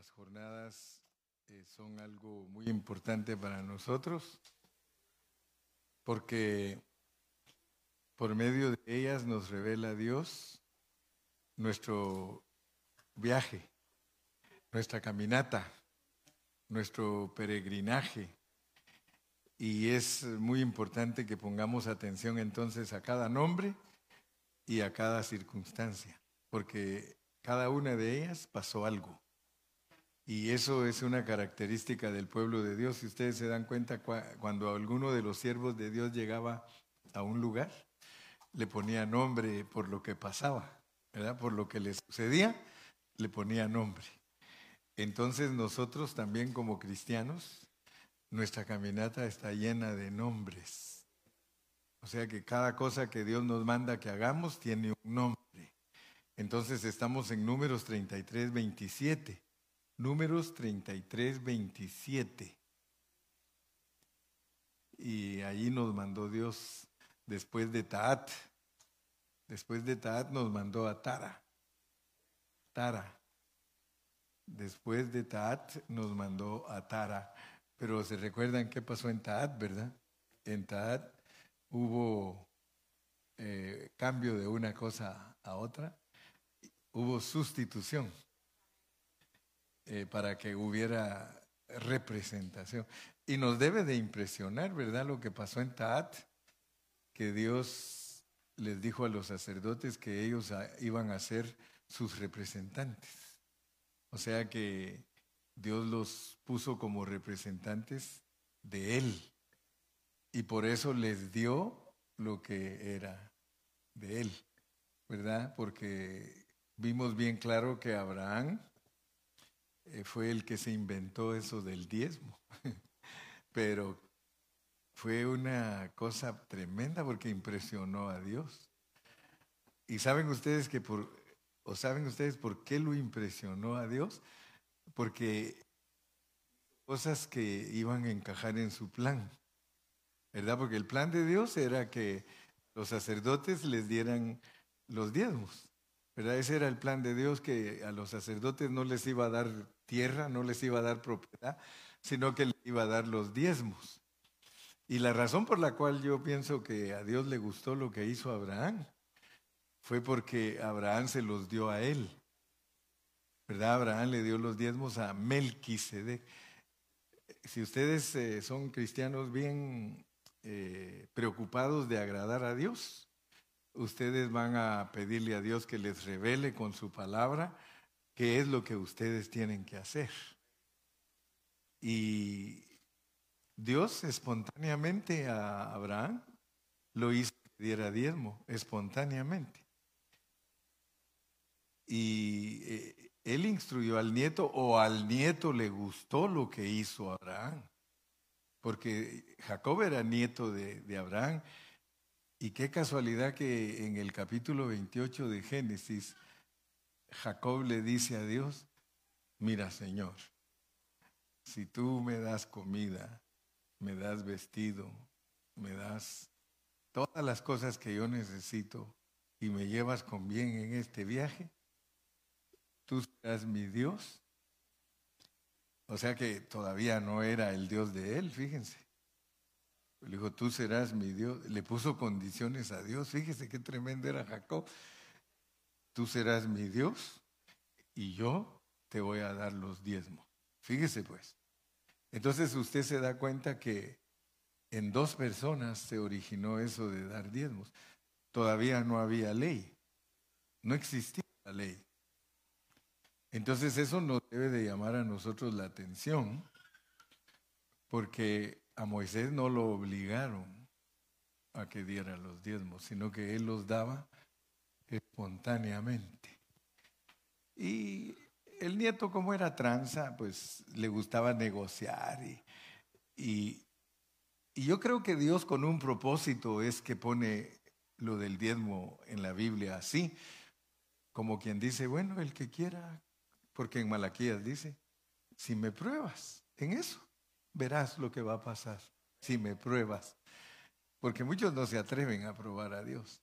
Las jornadas eh, son algo muy importante para nosotros porque por medio de ellas nos revela Dios nuestro viaje, nuestra caminata, nuestro peregrinaje. Y es muy importante que pongamos atención entonces a cada nombre y a cada circunstancia, porque cada una de ellas pasó algo. Y eso es una característica del pueblo de Dios. Si ustedes se dan cuenta, cuando alguno de los siervos de Dios llegaba a un lugar, le ponía nombre por lo que pasaba, ¿verdad? Por lo que le sucedía, le ponía nombre. Entonces nosotros también como cristianos, nuestra caminata está llena de nombres. O sea que cada cosa que Dios nos manda que hagamos tiene un nombre. Entonces estamos en números 33, 27. Números 33, 27. Y allí nos mandó Dios después de Taat. Después de Taat nos mandó a Tara. Tara. Después de Taat nos mandó a Tara. Pero se recuerdan qué pasó en Taat, ¿verdad? En Taat hubo eh, cambio de una cosa a otra. Hubo sustitución. Eh, para que hubiera representación. Y nos debe de impresionar, ¿verdad? Lo que pasó en Taat, que Dios les dijo a los sacerdotes que ellos iban a ser sus representantes. O sea que Dios los puso como representantes de Él. Y por eso les dio lo que era de Él, ¿verdad? Porque vimos bien claro que Abraham fue el que se inventó eso del diezmo. Pero fue una cosa tremenda porque impresionó a Dios. Y saben ustedes que por, o saben ustedes por qué lo impresionó a Dios? Porque cosas que iban a encajar en su plan. ¿Verdad? Porque el plan de Dios era que los sacerdotes les dieran los diezmos. ¿verdad? Ese era el plan de Dios, que a los sacerdotes no les iba a dar tierra, no les iba a dar propiedad, sino que les iba a dar los diezmos. Y la razón por la cual yo pienso que a Dios le gustó lo que hizo Abraham fue porque Abraham se los dio a él. ¿Verdad? Abraham le dio los diezmos a Melquisedec. Si ustedes eh, son cristianos bien eh, preocupados de agradar a Dios, ustedes van a pedirle a Dios que les revele con su palabra qué es lo que ustedes tienen que hacer. Y Dios espontáneamente a Abraham lo hizo que diera diezmo, espontáneamente. Y eh, él instruyó al nieto o al nieto le gustó lo que hizo Abraham. Porque Jacob era nieto de, de Abraham y qué casualidad que en el capítulo 28 de Génesis, Jacob le dice a Dios, mira Señor, si tú me das comida, me das vestido, me das todas las cosas que yo necesito y me llevas con bien en este viaje, tú serás mi Dios. O sea que todavía no era el Dios de él, fíjense. Le dijo, tú serás mi Dios. Le puso condiciones a Dios. Fíjese qué tremendo era Jacob. Tú serás mi Dios y yo te voy a dar los diezmos. Fíjese pues. Entonces usted se da cuenta que en dos personas se originó eso de dar diezmos. Todavía no había ley. No existía la ley. Entonces eso nos debe de llamar a nosotros la atención porque a Moisés no lo obligaron a que diera los diezmos, sino que él los daba espontáneamente. Y el nieto, como era tranza, pues le gustaba negociar. Y, y, y, yo creo que Dios con un propósito es que pone lo del diezmo en la Biblia así, como quien dice, bueno, el que quiera, porque en Malaquías dice, si me pruebas en eso, verás lo que va a pasar si me pruebas. Porque muchos no se atreven a probar a Dios.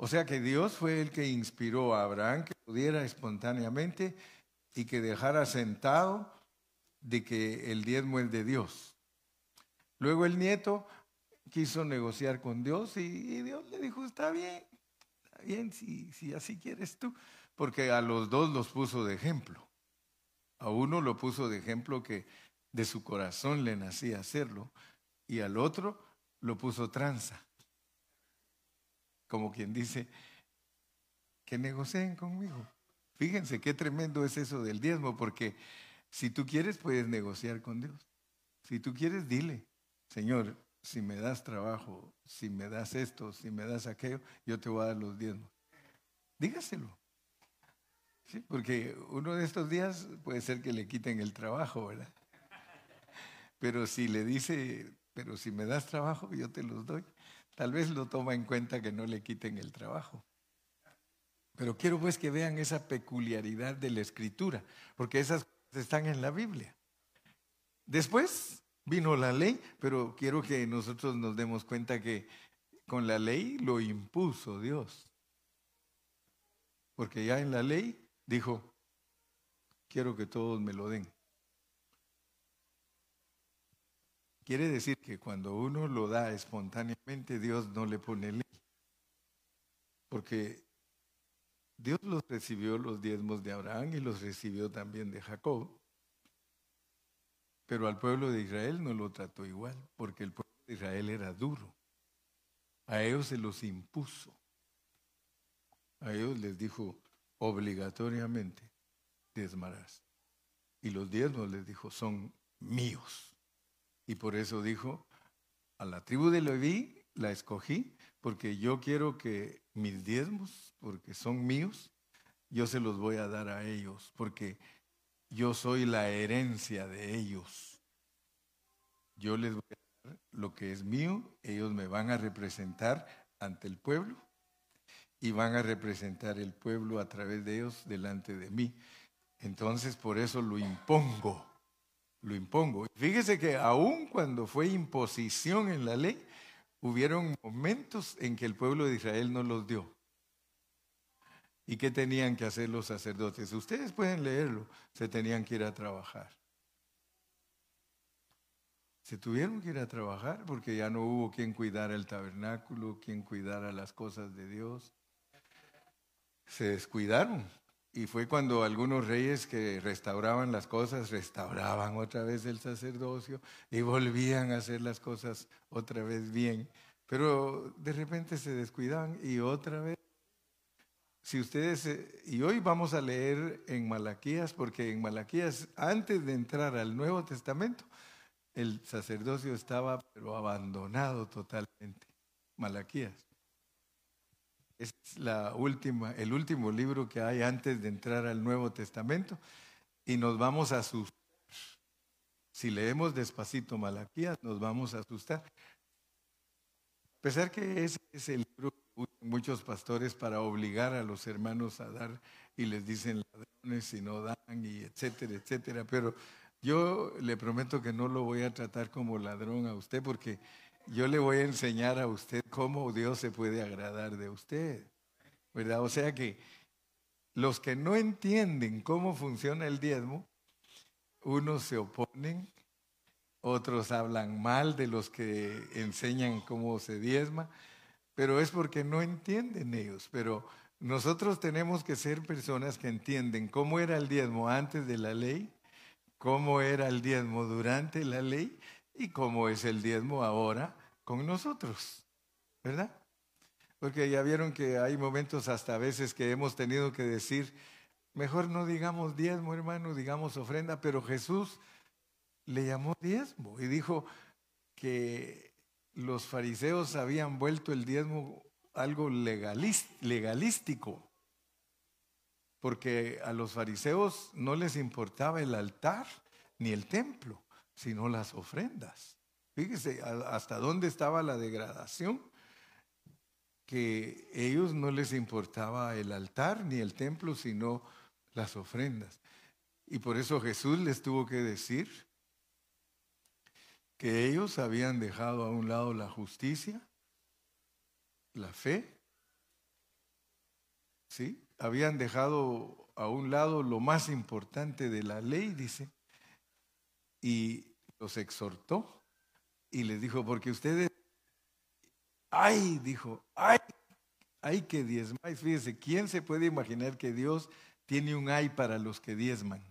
O sea que Dios fue el que inspiró a Abraham que pudiera espontáneamente y que dejara sentado de que el diezmo es de Dios. Luego el nieto quiso negociar con Dios y, Dios le dijo, está bien, está bien si, si así quieres tú, porque a los dos los puso de ejemplo. A uno lo puso de ejemplo que de su corazón le nacía hacerlo y al otro lo puso tranza. Como quien dice, que negocien conmigo. Fíjense qué tremendo es eso del diezmo, porque si tú quieres puedes negociar con Dios. Si tú quieres, dile, Señor, si me das trabajo, si me das esto, si me das aquello, yo te voy a dar los diezmos. Dígaselo. Sí, porque uno de estos días puede ser que le quiten el trabajo, ¿verdad? Pero si le dice, pero si me das trabajo, yo te los doy, tal vez lo toma en cuenta que no le quiten el trabajo. Pero quiero pues que vean esa peculiaridad de la escritura, porque esas están en la Biblia. Después vino la ley, pero quiero que nosotros nos demos cuenta que con la ley lo impuso Dios. Porque ya en la ley dijo, quiero que todos me lo den. Quiere decir que cuando uno lo da espontáneamente, Dios no le pone ley. Porque Dios los recibió los diezmos de Abraham y los recibió también de Jacob. Pero al pueblo de Israel no lo trató igual, porque el pueblo de Israel era duro. A ellos se los impuso. A ellos les dijo, obligatoriamente diezmarás. Y los diezmos les dijo, son míos. Y por eso dijo, a la tribu de Leví la escogí porque yo quiero que mis diezmos, porque son míos, yo se los voy a dar a ellos, porque yo soy la herencia de ellos. Yo les voy a dar lo que es mío, ellos me van a representar ante el pueblo y van a representar el pueblo a través de ellos delante de mí. Entonces por eso lo impongo, lo impongo. Fíjese que aun cuando fue imposición en la ley, hubieron momentos en que el pueblo de Israel no los dio. ¿Y qué tenían que hacer los sacerdotes? Ustedes pueden leerlo, se tenían que ir a trabajar. Se tuvieron que ir a trabajar porque ya no hubo quien cuidara el tabernáculo, quien cuidara las cosas de Dios se descuidaron. Y fue cuando algunos reyes que restauraban las cosas, restauraban otra vez el sacerdocio y volvían a hacer las cosas otra vez bien. Pero de repente se descuidaban y otra vez. Si ustedes, eh, y hoy vamos a leer en Malaquías, porque en Malaquías, antes de entrar al Nuevo Testamento, el sacerdocio estaba pero abandonado totalmente. Malaquías. Es la última, el último libro que hay antes de entrar al Nuevo Testamento y nos vamos a asustar. Si leemos despacito Malaquías, nos vamos a asustar. A pesar que ese es el libro que muchos pastores para obligar a los hermanos a dar y les dicen ladrones y no dan y etcétera, etcétera. Pero yo le prometo que no lo voy a tratar como ladrón a usted porque yo le voy a enseñar a usted cómo Dios se puede agradar de usted. ¿Verdad? O sea que los que no entienden cómo funciona el diezmo, unos se oponen, otros hablan mal de los que enseñan cómo se diezma, pero es porque no entienden ellos. Pero nosotros tenemos que ser personas que entienden cómo era el diezmo antes de la ley, cómo era el diezmo durante la ley y cómo es el diezmo ahora con nosotros, ¿verdad? Porque ya vieron que hay momentos hasta veces que hemos tenido que decir, mejor no digamos diezmo, hermano, digamos ofrenda, pero Jesús le llamó diezmo y dijo que los fariseos habían vuelto el diezmo algo legalístico, porque a los fariseos no les importaba el altar ni el templo sino las ofrendas. Fíjese hasta dónde estaba la degradación, que ellos no les importaba el altar ni el templo, sino las ofrendas. Y por eso Jesús les tuvo que decir que ellos habían dejado a un lado la justicia, la fe, ¿sí? Habían dejado a un lado lo más importante de la ley, dice, y los exhortó y les dijo, porque ustedes, ay, dijo, ay, ay que diezmáis. Fíjese, ¿quién se puede imaginar que Dios tiene un ay para los que diezman?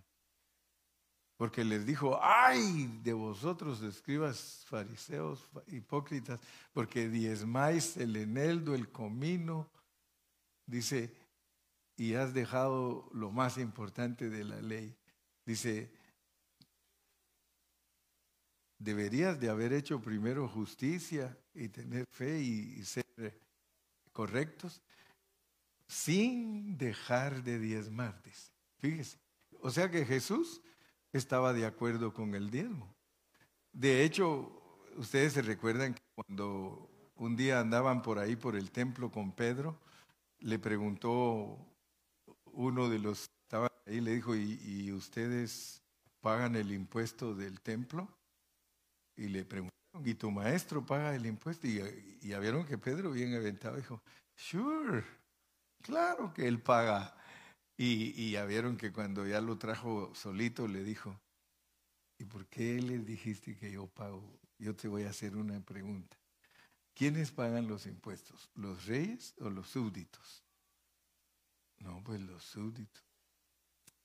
Porque les dijo, ay de vosotros, escribas fariseos, hipócritas, porque diezmáis el eneldo, el comino, dice, y has dejado lo más importante de la ley. Dice, deberías de haber hecho primero justicia y tener fe y, ser correctos sin dejar de diezmar. Fíjese. O sea que Jesús estaba de acuerdo con el diezmo. De hecho, ustedes se recuerdan que cuando un día andaban por ahí por el templo con Pedro, le preguntó uno de los que estaban ahí, le dijo, ¿y, ustedes pagan el impuesto del templo? Y le preguntaron, ¿y tu maestro paga el impuesto? Y, ya vieron que Pedro, bien aventado, dijo, sure, claro que él paga. Y, ya vieron que cuando ya lo trajo solito, le dijo, ¿y por qué le dijiste que yo pago? Yo te voy a hacer una pregunta. ¿Quiénes pagan los impuestos? ¿Los reyes o los súbditos? No, pues los súbditos.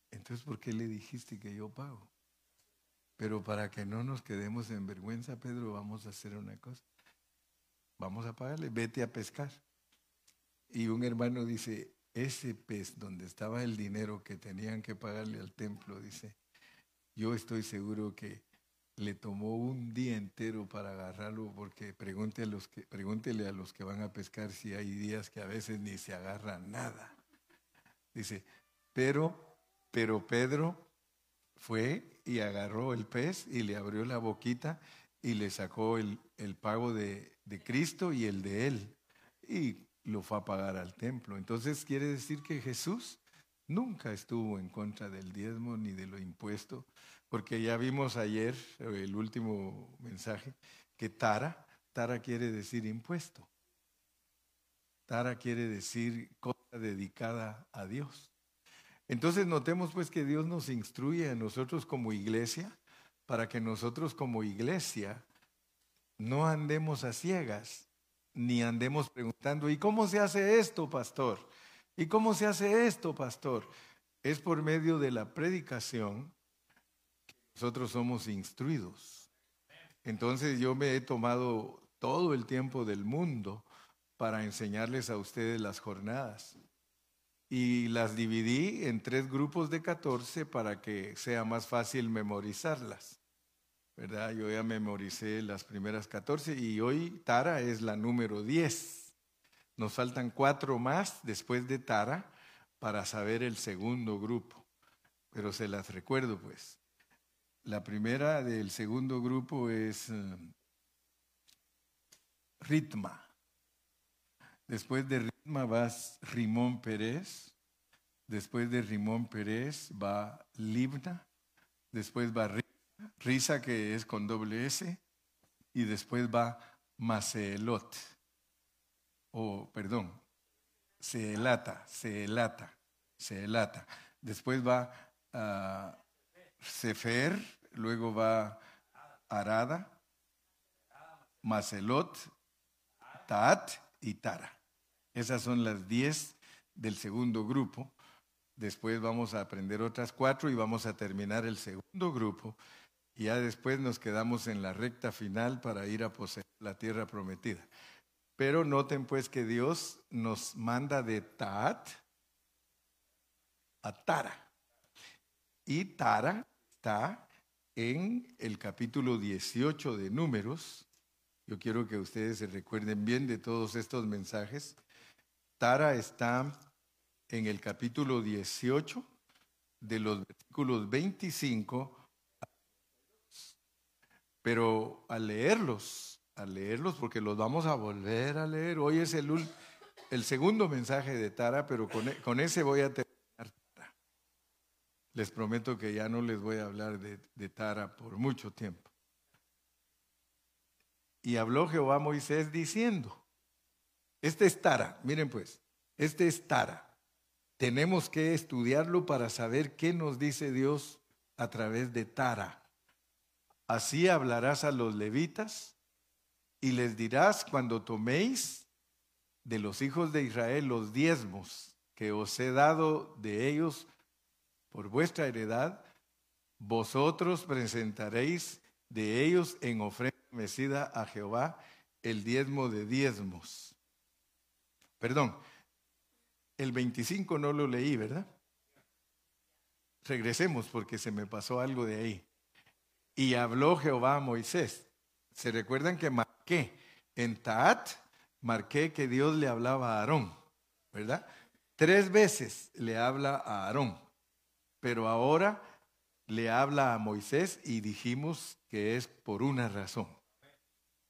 Entonces, ¿por qué le dijiste que yo pago? Pero para que no nos quedemos en vergüenza, Pedro, vamos a hacer una cosa. Vamos a pagarle, vete a pescar. Y un hermano dice, ese pez donde estaba el dinero que tenían que pagarle al templo, dice, yo estoy seguro que le tomó un día entero para agarrarlo, porque pregúntele a los que, van a pescar si hay días que a veces ni se agarra nada. Dice, pero, pero Pedro fue y agarró el pez y le abrió la boquita y le sacó el, el pago de, de Cristo y el de él. Y lo fue a pagar al templo. Entonces quiere decir que Jesús nunca estuvo en contra del diezmo ni de lo impuesto, porque ya vimos ayer, el último mensaje, que Tara, Tara quiere decir impuesto. Tara quiere decir cosa dedicada a Dios. Entonces notemos pues que Dios nos instruye a nosotros como iglesia para que nosotros como iglesia no andemos a ciegas, ni andemos preguntando, ¿y cómo se hace esto, pastor? ¿Y cómo se hace esto, pastor? Es por medio de la predicación que nosotros somos instruidos. Entonces yo me he tomado todo el tiempo del mundo para enseñarles a ustedes las jornadas. Y las dividí en tres grupos de 14 para que sea más fácil memorizarlas. ¿verdad? Yo ya memoricé las primeras 14 y hoy Tara es la número 10. Nos faltan cuatro más después de Tara para saber el segundo grupo, pero se las recuerdo pues. La primera del segundo grupo es eh, Ritma. Después de Ritma va Rimón Pérez. Después de Rimón Pérez va Libna. Después va Risa, que es con doble S, y después va Macelot, o perdón, Celata, Celata, Celata. Después va uh, Sefer, luego va Arada, Macelot, Taat y Tara. Esas son las diez del segundo grupo. Después vamos a aprender otras cuatro y vamos a terminar el segundo grupo y ya después nos quedamos en la recta final para ir a poseer la tierra prometida. Pero noten pues que Dios nos manda de Taat a Tara. Y Tara está en el capítulo 18 de Números. Yo quiero que ustedes se recuerden bien de todos estos mensajes. Tara está en el capítulo 18 de los versículos 25 pero al leerlos, al leerlos, porque los vamos a volver a leer, hoy es el, el segundo mensaje de Tara, pero con, e, con, ese voy a terminar. Les prometo que ya no les voy a hablar de, de Tara por mucho tiempo. Y habló Jehová a Moisés diciendo, este es Tara, miren pues, este es Tara, tenemos que estudiarlo para saber qué nos dice Dios a través de Tara. Así hablarás a los levitas y les dirás cuando toméis de los hijos de Israel los diezmos que os he dado de ellos por vuestra heredad, vosotros presentaréis de ellos en ofrenda mecida a Jehová el diezmo de diezmos. Perdón, el 25 no lo leí, ¿verdad? Regresemos porque se me pasó algo de ahí. Y habló Jehová a Moisés. ¿Se recuerdan que marqué en Taat? Marqué que Dios le hablaba a Aarón, ¿verdad? Tres veces le habla a Aarón, pero ahora le habla a Moisés y dijimos que es por una razón,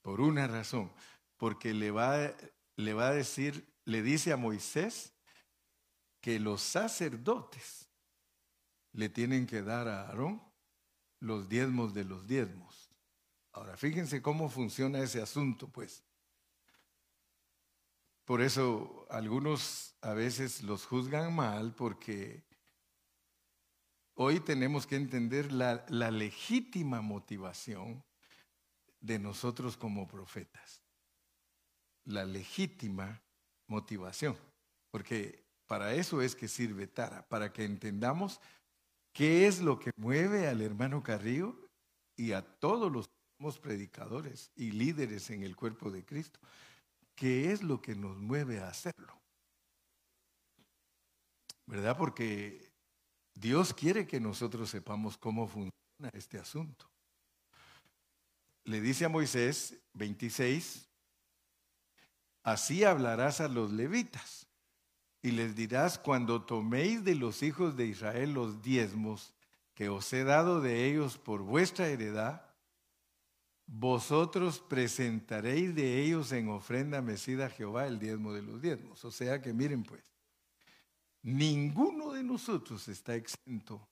por una razón, porque le va, le va a decir, le dice a Moisés que los sacerdotes le tienen que dar a Aarón los diezmos de los diezmos. Ahora, fíjense cómo funciona ese asunto, pues. Por eso algunos a veces los juzgan mal porque hoy tenemos que entender la, la legítima motivación de nosotros como profetas. La legítima motivación. Porque para eso es que sirve Tara, para que entendamos qué es lo que mueve al hermano Carrillo y a todos los predicadores y líderes en el cuerpo de Cristo. ¿Qué es lo que nos mueve a hacerlo? ¿Verdad? Porque Dios quiere que nosotros sepamos cómo funciona este asunto. Le dice a Moisés 26, así hablarás a los levitas y les dirás, cuando toméis de los hijos de Israel los diezmos que os he dado de ellos por vuestra heredad, vosotros presentaréis de ellos en ofrenda mecida a Jehová el diezmo de los diezmos. O sea que miren pues, ninguno de nosotros está exento.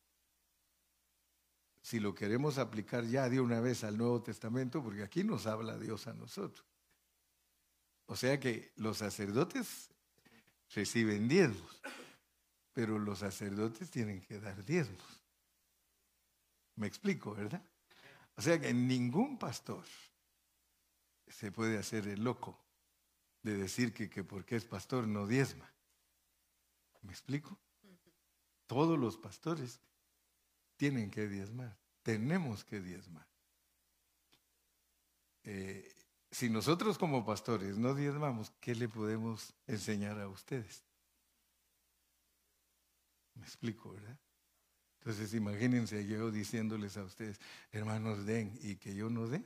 Si lo queremos aplicar ya de una vez al Nuevo Testamento, porque aquí nos habla Dios a nosotros. O sea que los sacerdotes reciben diezmos, pero los sacerdotes tienen que dar diezmos. Me explico, ¿verdad? O sea que ningún pastor se puede hacer el loco de decir que, que porque es pastor no diezma. ¿Me explico? Todos los pastores tienen que diezmar, tenemos que diezmar. Eh, si nosotros como pastores no diezmamos, ¿qué le podemos enseñar a ustedes? Me explico, ¿verdad? Entonces imagínense yo diciéndoles a ustedes, hermanos, den y que yo no dé.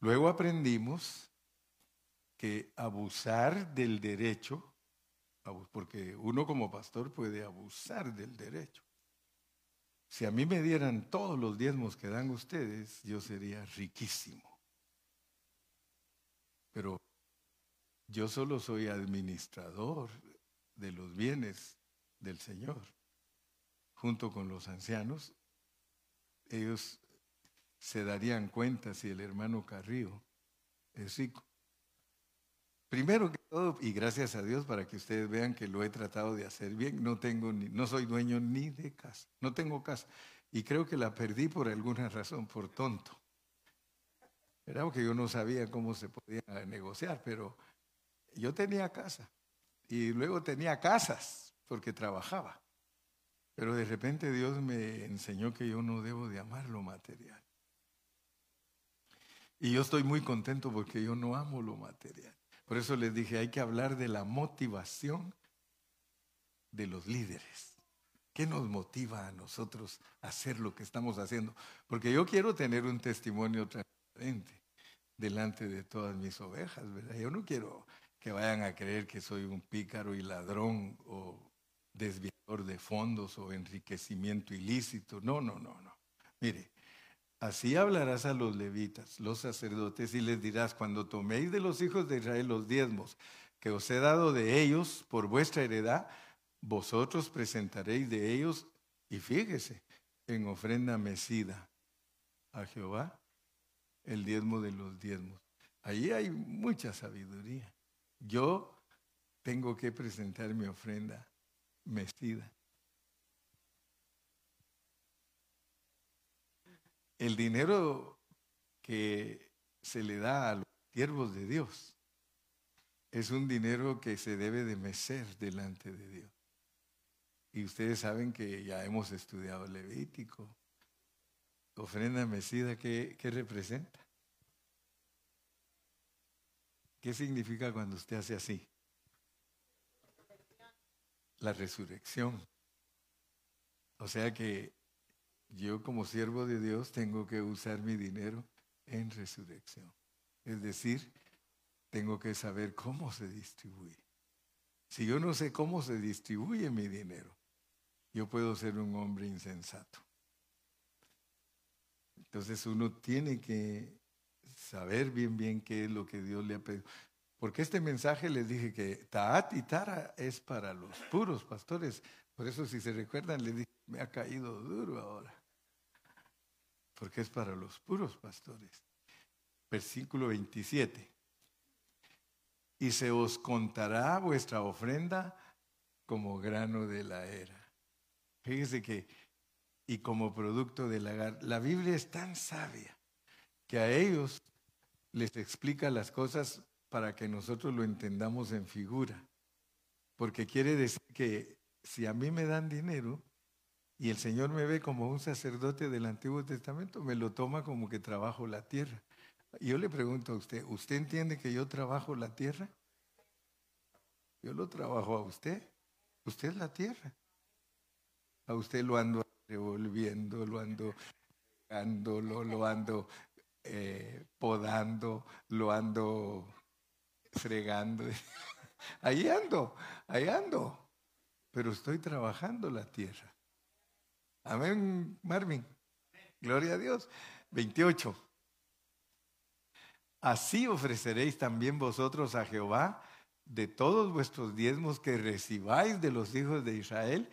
Luego aprendimos que abusar del derecho, porque uno como pastor puede abusar del derecho. Si a mí me dieran todos los diezmos que dan ustedes, yo sería riquísimo. Pero yo solo soy administrador de los bienes del Señor. Junto con los ancianos, ellos se darían cuenta si el hermano Carrillo es rico. Primero todo, y gracias a Dios para que ustedes vean que lo he tratado de hacer bien, no tengo ni, no soy dueño ni de casa, no tengo casa. Y creo que la perdí por alguna razón, por tonto. Era que yo no sabía cómo se podía negociar, pero yo tenía casa. Y luego tenía casas, porque trabajaba. Pero de repente Dios me enseñó que yo no debo de amar lo material. Y yo estoy muy contento porque yo no amo lo material. Por eso les dije, hay que hablar de la motivación de los líderes. ¿Qué nos motiva a nosotros a hacer lo que estamos haciendo? Porque yo quiero tener un testimonio transparente delante de todas mis ovejas, ¿verdad? Yo no quiero que vayan a creer que soy un pícaro y ladrón o desviador de fondos o enriquecimiento ilícito. No, no, no, no. Mire, Así hablarás a los levitas, los sacerdotes, y les dirás, cuando toméis de los hijos de Israel los diezmos que os he dado de ellos por vuestra heredad, vosotros presentaréis de ellos, y fíjese, en ofrenda mecida a Jehová el diezmo de los diezmos. Allí hay mucha sabiduría. Yo tengo que presentar mi ofrenda mecida. El dinero que se le da a los siervos de Dios es un dinero que se debe de mecer delante de Dios. Y ustedes saben que ya hemos estudiado Levítico. Ofrenda mecida, ¿qué, qué representa? ¿Qué significa cuando usted hace así? La resurrección. O sea que yo como siervo de Dios tengo que usar mi dinero en resurrección. Es decir, tengo que saber cómo se distribuye. Si yo no sé cómo se distribuye mi dinero, yo puedo ser un hombre insensato. Entonces uno tiene que saber bien bien qué es lo que Dios le ha pedido. Porque este mensaje les dije que Taat y Tara es para los puros pastores. Por eso si se recuerdan, les dije, me ha caído duro ahora. Porque es para los puros pastores. Versículo 27 y se os contará vuestra ofrenda como grano de la era. Fíjese que, y como producto del lagar, la Biblia es tan sabia que a ellos les explica las cosas para que nosotros lo entendamos en figura. Porque quiere decir que si a mí me dan dinero y el Señor me ve como un sacerdote del Antiguo Testamento, me lo toma como que trabajo la tierra. Yo le pregunto a usted, ¿usted entiende que yo trabajo la tierra? Yo lo trabajo a usted. Usted es la tierra. A usted lo ando revolviendo, lo ando regando, lo, ando eh, podando, lo ando fregando. Ahí ando, ahí ando. Pero estoy trabajando la tierra. Amén, Marvin. Gloria a Dios. 28. Así ofreceréis también vosotros a Jehová de todos vuestros diezmos que recibáis de los hijos de Israel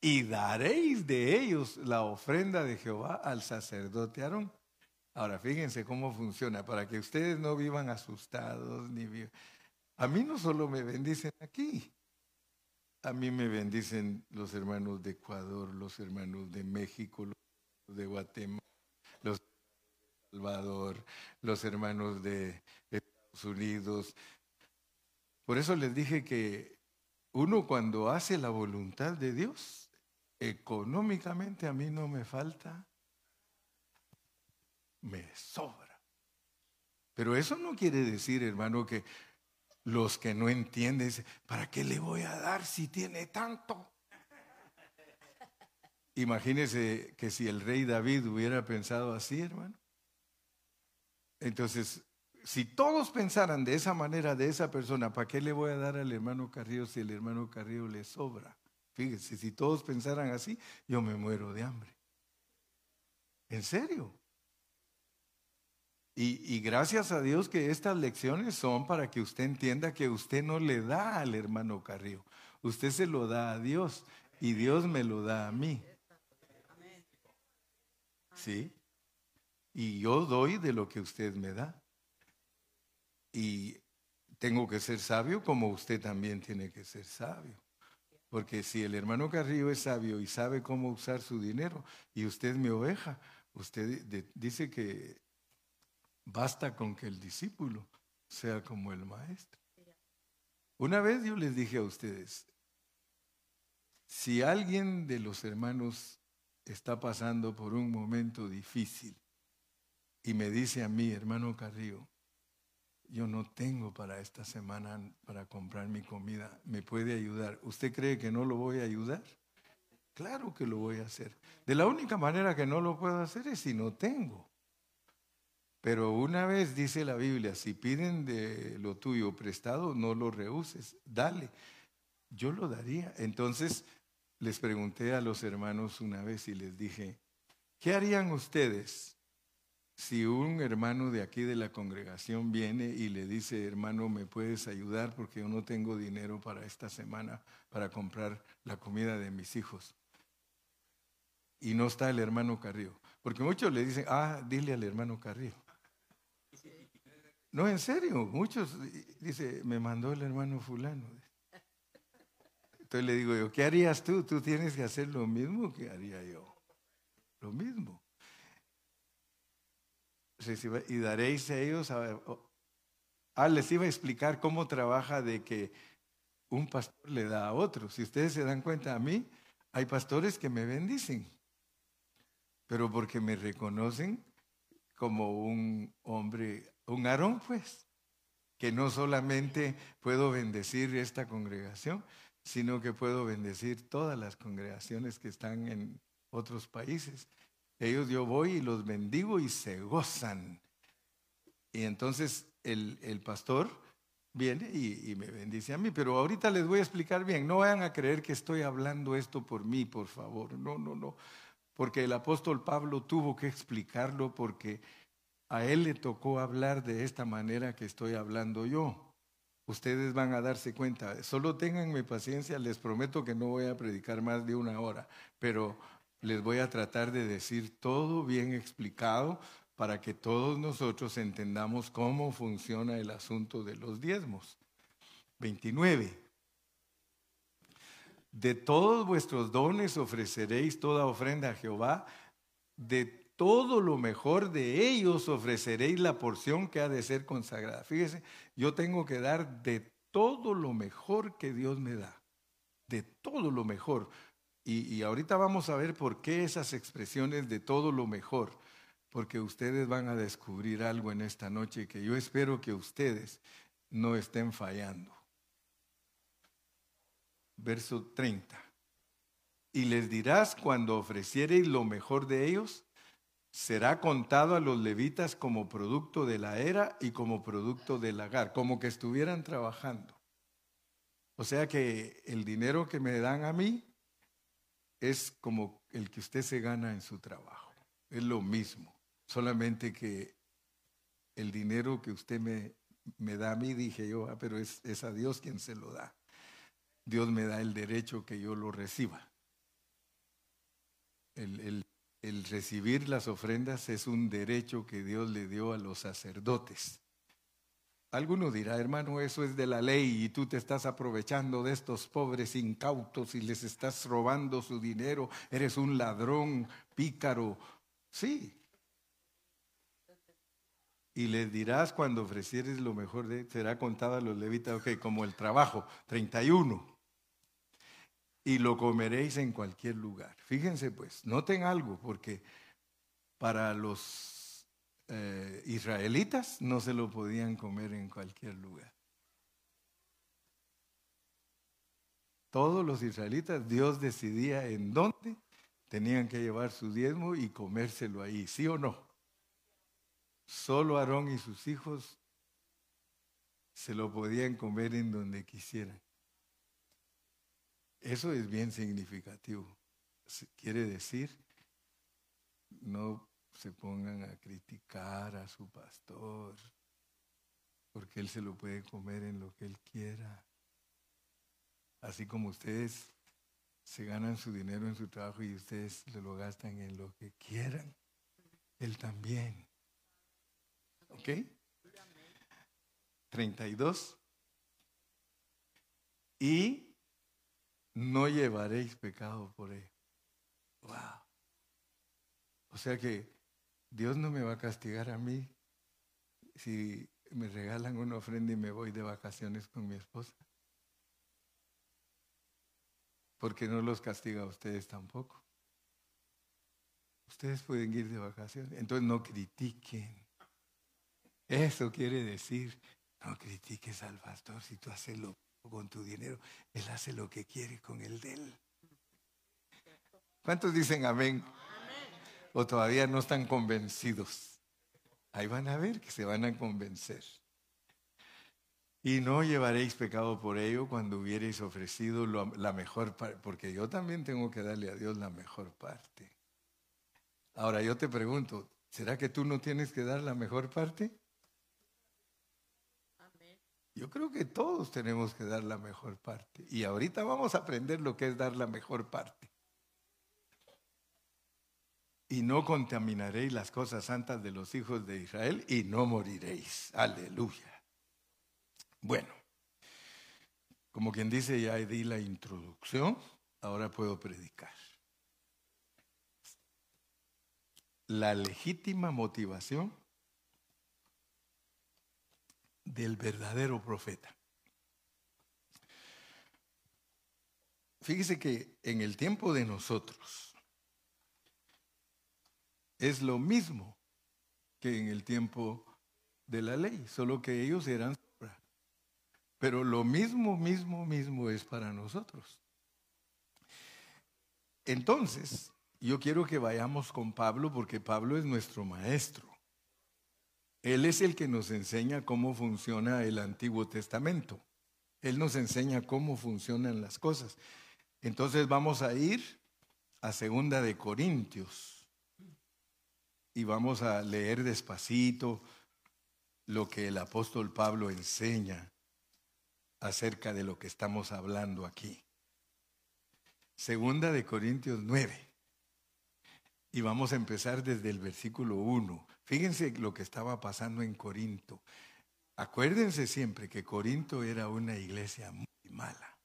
y daréis de ellos la ofrenda de Jehová al sacerdote Aarón. Ahora fíjense cómo funciona, para que ustedes no vivan asustados ni A mí no solo me bendicen aquí, a mí me bendicen los hermanos de Ecuador, los hermanos de México, los de Guatemala, los Salvador, los hermanos de Estados Unidos. Por eso les dije que uno cuando hace la voluntad de Dios, económicamente a mí no me falta, me sobra. Pero eso no quiere decir, hermano, que los que no entienden, ¿para qué le voy a dar si tiene tanto? Imagínese que si el rey David hubiera pensado así, hermano. Entonces, si todos pensaran de esa manera de esa persona, ¿para qué le voy a dar al hermano Carrillo si el hermano Carrillo le sobra? Fíjese, si todos pensaran así, yo me muero de hambre. ¿En serio? Y, gracias a Dios que estas lecciones son para que usted entienda que usted no le da al hermano Carrillo, usted se lo da a Dios y Dios me lo da a mí. ¿Sí? y yo doy de lo que usted me da. Y tengo que ser sabio como usted también tiene que ser sabio. Porque si el hermano Carrillo es sabio y sabe cómo usar su dinero y usted me oveja, usted dice que basta con que el discípulo sea como el maestro. Una vez yo les dije a ustedes, si alguien de los hermanos está pasando por un momento difícil, y me dice a mí, hermano Carrillo, yo no tengo para esta semana para comprar mi comida, ¿me puede ayudar? ¿Usted cree que no lo voy a ayudar? Claro que lo voy a hacer. De la única manera que no lo puedo hacer es si no tengo. Pero una vez dice la Biblia, si piden de lo tuyo prestado, no lo rehuses, dale. Yo lo daría. Entonces les pregunté a los hermanos una vez y les dije, ¿qué harían ustedes si un hermano de aquí de la congregación viene y le dice, hermano, ¿me puedes ayudar porque yo no tengo dinero para esta semana para comprar la comida de mis hijos? Y no está el hermano Carrillo. Porque muchos le dicen, ah, dile al hermano Carrillo. No, en serio, muchos dice, me mandó el hermano fulano. Entonces le digo yo, ¿qué harías tú? Tú tienes que hacer lo mismo que haría yo. Lo mismo. Y daréis a ellos a, Ah, les iba a explicar cómo trabaja de que un pastor le da a otro. Si ustedes se dan cuenta a mí, hay pastores que me bendicen, pero porque me reconocen como un hombre, un Aarón, pues, que no solamente puedo bendecir esta congregación, sino que puedo bendecir todas las congregaciones que están en otros países. Ellos yo voy y los bendigo y se gozan. Y entonces el, pastor viene y, me bendice a mí. Pero ahorita les voy a explicar bien. No vayan a creer que estoy hablando esto por mí, por favor. No, no, no. Porque el apóstol Pablo tuvo que explicarlo porque a él le tocó hablar de esta manera que estoy hablando yo. Ustedes van a darse cuenta. Solo tenganme paciencia. Les prometo que no voy a predicar más de una hora. Pero les voy a tratar de decir todo bien explicado para que todos nosotros entendamos cómo funciona el asunto de los diezmos. 29. De todos vuestros dones ofreceréis toda ofrenda a Jehová, de todo lo mejor de ellos ofreceréis la porción que ha de ser consagrada. Fíjese, yo tengo que dar de todo lo mejor que Dios me da, de todo lo mejor. Y, y ahorita vamos a ver por qué esas expresiones de todo lo mejor porque ustedes van a descubrir algo en esta noche que yo espero que ustedes no estén fallando. Verso 30. Y les dirás cuando ofreciereis lo mejor de ellos, será contado a los levitas como producto de la era y como producto del lagar, como que estuvieran trabajando. O sea que el dinero que me dan a mí es como el que usted se gana en su trabajo. Es lo mismo. Solamente que el dinero que usted me, me da a mí, dije yo, ah, pero es, es a Dios quien se lo da. Dios me da el derecho que yo lo reciba. El, el, el, recibir las ofrendas es un derecho que Dios le dio a los sacerdotes. Alguno dirá, hermano, eso es de la ley y tú te estás aprovechando de estos pobres incautos y les estás robando su dinero, eres un ladrón, pícaro. Sí, y les dirás cuando ofrecieres lo mejor de será contado a los levitas, ok, como el trabajo, 31. Y lo comeréis en cualquier lugar. Fíjense pues, noten algo, porque para los eh, israelitas no se lo podían comer en cualquier lugar. Todos los israelitas, Dios decidía en dónde tenían que llevar su diezmo y comérselo ahí, ¿sí o no? Solo Aarón y sus hijos se lo podían comer en donde quisieran. Eso es bien significativo. Quiere decir, no se pongan a criticar a su pastor, porque él se lo puede comer en lo que él quiera. Así como ustedes se ganan su dinero en su trabajo y ustedes lo gastan en lo que quieran, él también. ¿Ok? 32. Y no llevaréis pecado por él. Wow. O sea que Dios no me va a castigar a mí si me regalan una ofrenda y me voy de vacaciones con mi esposa. Porque no los castiga a ustedes tampoco. Ustedes pueden ir de vacaciones. Entonces no critiquen. Eso quiere decir, no critiques al pastor si tú haces lo con tu dinero, él hace lo que quiere con el de él. ¿Cuántos dicen amén? O todavía no están convencidos. Ahí van a ver que se van a convencer. Y no llevaréis pecado por ello cuando hubierais ofrecido la mejor parte, porque yo también tengo que darle a Dios la mejor parte. Ahora yo te pregunto, ¿será que tú no tienes que dar la mejor parte? Yo creo que todos tenemos que dar la mejor parte. Y ahorita vamos a aprender lo que es dar la mejor parte. Y no contaminaréis las cosas santas de los hijos de Israel y no moriréis. Aleluya. Bueno, Como quien dice, ya di la introducción, ahora puedo predicar. La legítima motivación del verdadero profeta. Fíjese que en el tiempo de nosotros es lo mismo que en el tiempo de la ley, solo que ellos eran pero lo mismo, mismo, mismo es para nosotros. Entonces, yo quiero que vayamos con Pablo porque Pablo es nuestro maestro. Él es el que nos enseña cómo funciona el Antiguo Testamento. Él nos enseña cómo funcionan las cosas. Entonces vamos a ir a Segunda de Corintios y vamos a leer despacito lo que el apóstol Pablo enseña acerca de lo que estamos hablando aquí. Segunda de Corintios 9. Y vamos a empezar desde el versículo 1. Fíjense lo que estaba pasando en Corinto. Acuérdense siempre que Corinto era una iglesia muy mala,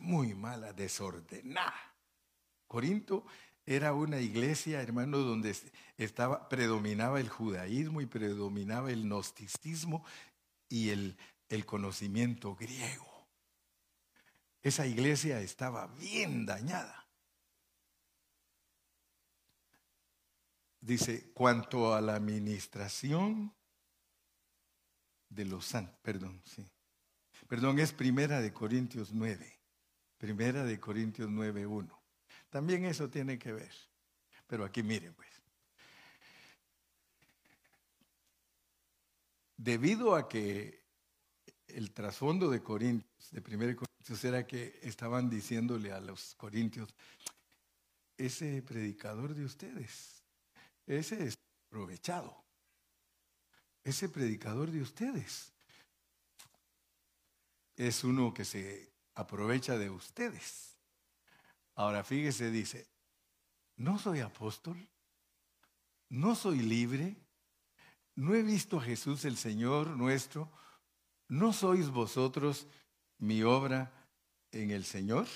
muy mala, desordenada. Corinto era una iglesia, hermano, donde estaba, predominaba el judaísmo y predominaba el gnosticismo y el el conocimiento griego. Esa iglesia estaba bien dañada. Dice, cuanto a la administración de los santos, perdón, sí. Perdón, es primera de Corintios 9. Primera de Corintios 9, 1. También eso tiene que ver. Pero aquí miren, pues. Debido a que el trasfondo de Corintios, de 1 Corintios, era que estaban diciéndole a los corintios, ese predicador de ustedes, ese es aprovechado, ese predicador de ustedes es uno que se aprovecha de ustedes. Ahora fíjese, dice, no soy apóstol, no soy libre, no he visto a Jesús el Señor nuestro, ¿no sois vosotros mi obra en el Señor?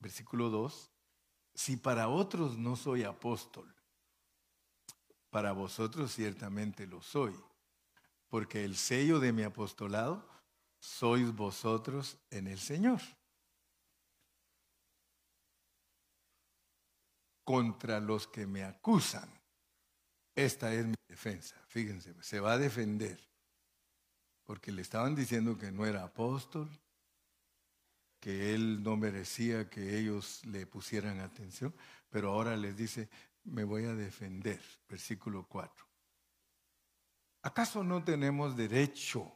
Versículo 2. Si para otros no soy apóstol, para vosotros ciertamente lo soy, porque el sello de mi apostolado sois vosotros en el Señor. Contra los que me acusan, esta es mi defensa. Fíjense, se va a defender. Porque le estaban diciendo que no era apóstol, que él no merecía que ellos le pusieran atención, pero ahora les dice, me voy a defender. Versículo 4. ¿Acaso no tenemos derecho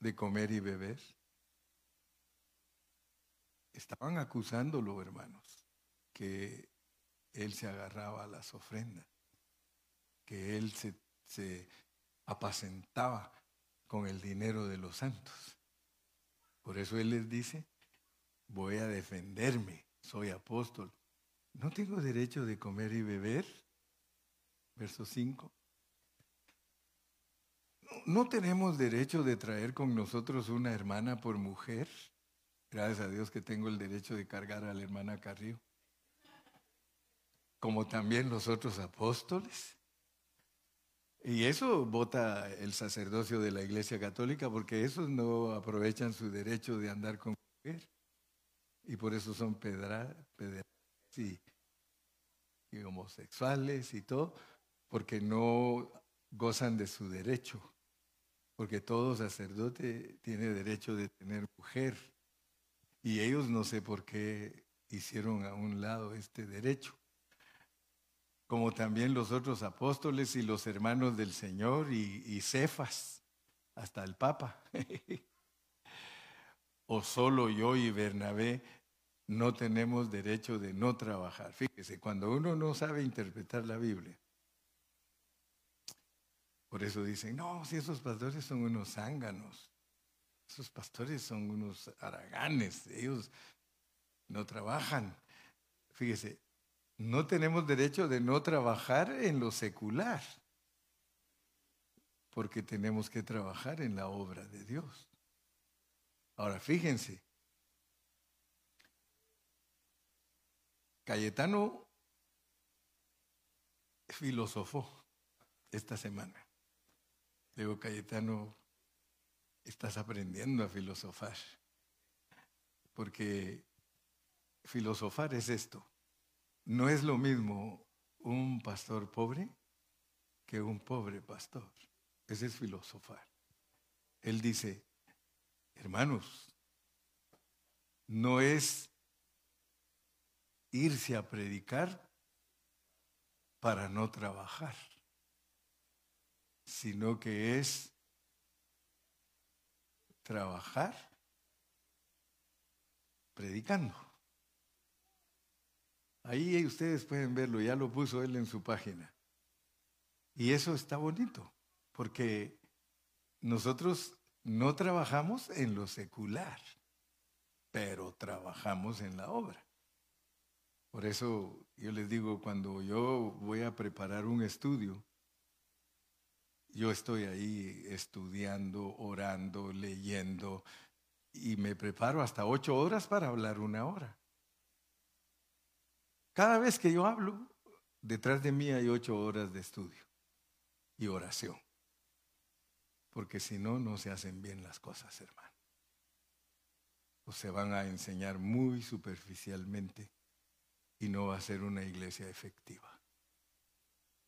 de comer y beber? Estaban acusándolo, hermanos, que él se agarraba a las ofrendas que él se, apacentaba con el dinero de los santos. Por eso él les dice, voy a defenderme, soy apóstol. ¿No tengo derecho de comer y beber? Verso 5. ¿No tenemos derecho de traer con nosotros una hermana por mujer? Gracias a Dios que tengo el derecho de cargar a la hermana Carrillo. Como también los otros apóstoles. Y eso vota el sacerdocio de la Iglesia Católica porque esos no aprovechan su derecho de andar con mujer. Y por eso son pedra, y, y homosexuales y todo, porque no gozan de su derecho. Porque todo sacerdote tiene derecho de tener mujer. Y ellos no sé por qué hicieron a un lado este derecho como también los otros apóstoles y los hermanos del Señor y, Cefas, hasta el Papa. o solo yo y Bernabé no tenemos derecho de no trabajar. Fíjese, cuando uno no sabe interpretar la Biblia, por eso dicen, no, si esos pastores son unos zánganos, esos pastores son unos haraganes, ellos no trabajan. Fíjese, no tenemos derecho de no trabajar en lo secular. porque tenemos que trabajar en la obra de Dios. Ahora, fíjense, Cayetano filosofó esta semana. Digo, Cayetano, estás aprendiendo a filosofar, porque filosofar es esto. No es lo mismo un pastor pobre que un pobre pastor. Ese es filosofar. Él dice, hermanos, no es irse a predicar para no trabajar, sino que es trabajar predicando. Ahí ustedes pueden verlo, ya lo puso él en su página. Y eso está bonito, porque nosotros no trabajamos en lo secular, pero trabajamos en la obra. Por eso yo les digo, cuando yo voy a preparar un estudio, yo estoy ahí estudiando, orando, leyendo, y me preparo hasta ocho horas para hablar una hora. Cada vez que yo hablo, detrás de mí hay ocho horas de estudio y oración. Porque si no, no se hacen bien las cosas, hermano. O se van a enseñar muy superficialmente y no va a ser una iglesia efectiva.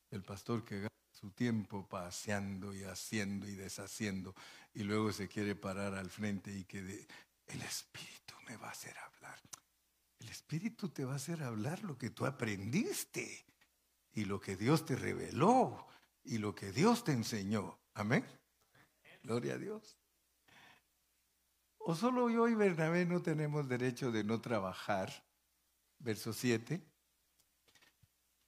El pastor que gasta su tiempo paseando y haciendo y deshaciendo y luego se quiere parar al frente y que el Espíritu me va a hacer hablar. El Espíritu te va a hacer hablar lo que tú aprendiste y lo que Dios te reveló y lo que Dios te enseñó. Amén. Gloria a Dios. ¿O solo yo y Bernabé no tenemos derecho de no trabajar? Verso 7.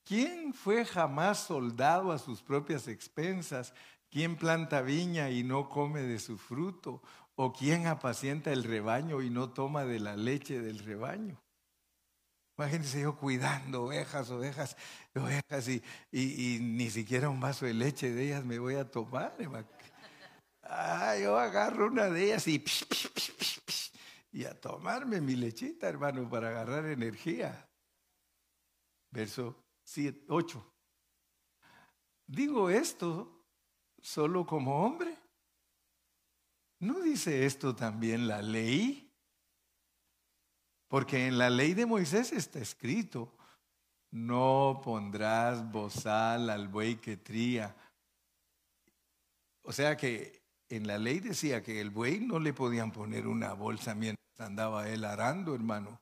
¿Quién fue jamás soldado a sus propias expensas? ¿Quién planta viña y no come de su fruto? ¿O quién apacienta el rebaño y no toma de la leche del rebaño? Imagínense yo cuidando ovejas, ovejas, ovejas y, y, ni siquiera un vaso de leche de ellas me voy a tomar. Ah, yo agarro una de ellas y, y a tomarme mi lechita, hermano, para agarrar energía. Verso 8. Digo esto solo como hombre. ¿No dice esto también la ley? Porque en la ley de Moisés está escrito, no pondrás bozal al buey que tría. O sea que en la ley decía que el buey no le podían poner una bolsa mientras andaba él arando, hermano.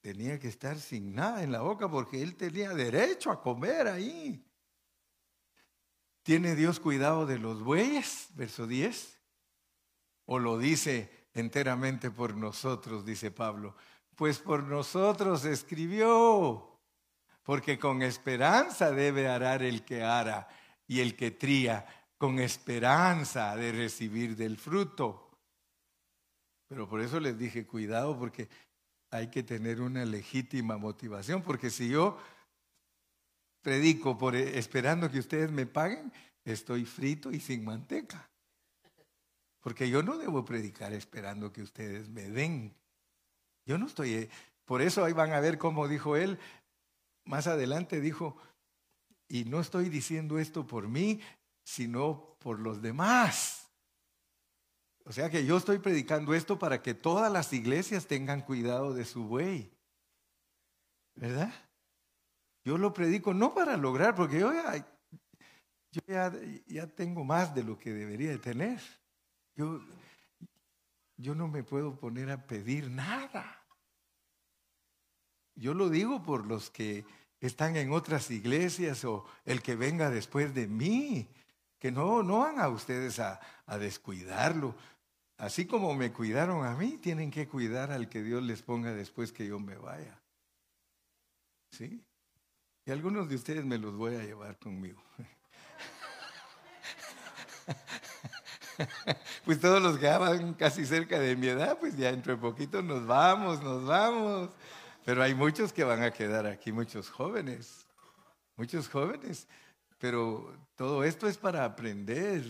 Tenía que estar sin nada en la boca porque él tenía derecho a comer ahí. ¿Tiene Dios cuidado de los bueyes? Verso 10. ¿O lo dice enteramente por nosotros, dice Pablo. Pues por nosotros escribió, porque con esperanza debe arar el que ara y el que tría, con esperanza de recibir del fruto. Pero por eso les dije, cuidado, porque hay que tener una legítima motivación, porque si yo predico por esperando que ustedes me paguen, estoy frito y sin manteca. Porque yo no debo predicar esperando que ustedes me den. Yo no estoy... Eh, por eso ahí van a ver cómo dijo él. Más adelante dijo, y no estoy diciendo esto por mí, sino por los demás. O sea que yo estoy predicando esto para que todas las iglesias tengan cuidado de su buey. ¿Verdad? Yo lo predico no para lograr, porque yo ya, ya tengo más de lo que debería de tener. Yo, yo no me puedo poner a pedir nada. Yo lo digo por los que están en otras iglesias o el que venga después de mí, que no, no van a ustedes a, a descuidarlo. Así como me cuidaron a mí, tienen que cuidar al que Dios les ponga después que yo me vaya. ¿Sí? Y algunos de ustedes me los voy a llevar conmigo. pues todos los que van casi cerca de mi edad, pues ya entre poquito nos vamos, nos vamos. Pero hay muchos que van a quedar aquí, muchos jóvenes, muchos jóvenes. pero todo esto es para aprender,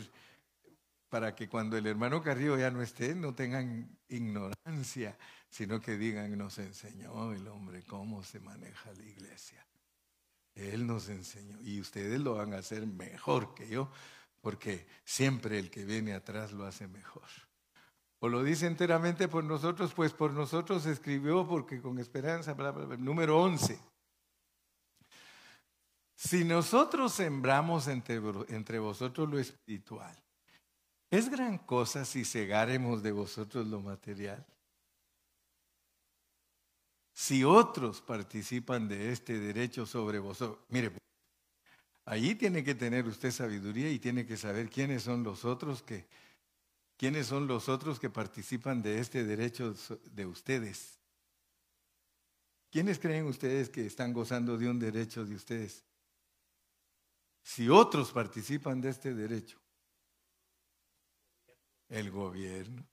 para que cuando el hermano Carrillo ya no esté, no tengan ignorancia, sino que digan, nos enseñó el hombre cómo se maneja la iglesia. Él nos enseñó y ustedes lo van a hacer mejor que yo, porque siempre el que viene atrás lo hace mejor. O lo dice enteramente por nosotros, pues por nosotros escribió, porque con esperanza, número 11. Si nosotros sembramos entre, entre vosotros lo espiritual, ¿es gran cosa si cegáremos de vosotros lo material? Si otros participan de este derecho sobre vosotros, mire, allí tiene que tener usted sabiduría y tiene que saber quiénes son los otros que, quiénes son los otros que participan de este derecho de ustedes. ¿Quiénes creen ustedes que están gozando de un derecho de ustedes? si otros participan de este derecho? El gobierno.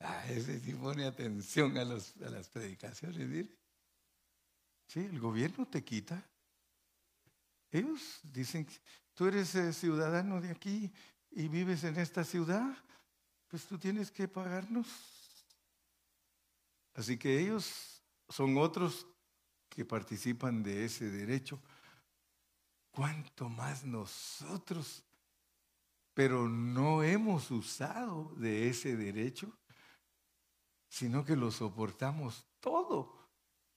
Ah, ese sí pone atención a, las predicaciones. Sí, el gobierno te quita. Ellos dicen, tú eres eh, ciudadano de aquí y vives en esta ciudad, pues tú tienes que pagarnos. Así que ellos son otros que participan de ese derecho cuánto más nosotros, pero no hemos usado de ese derecho, sino que lo soportamos todo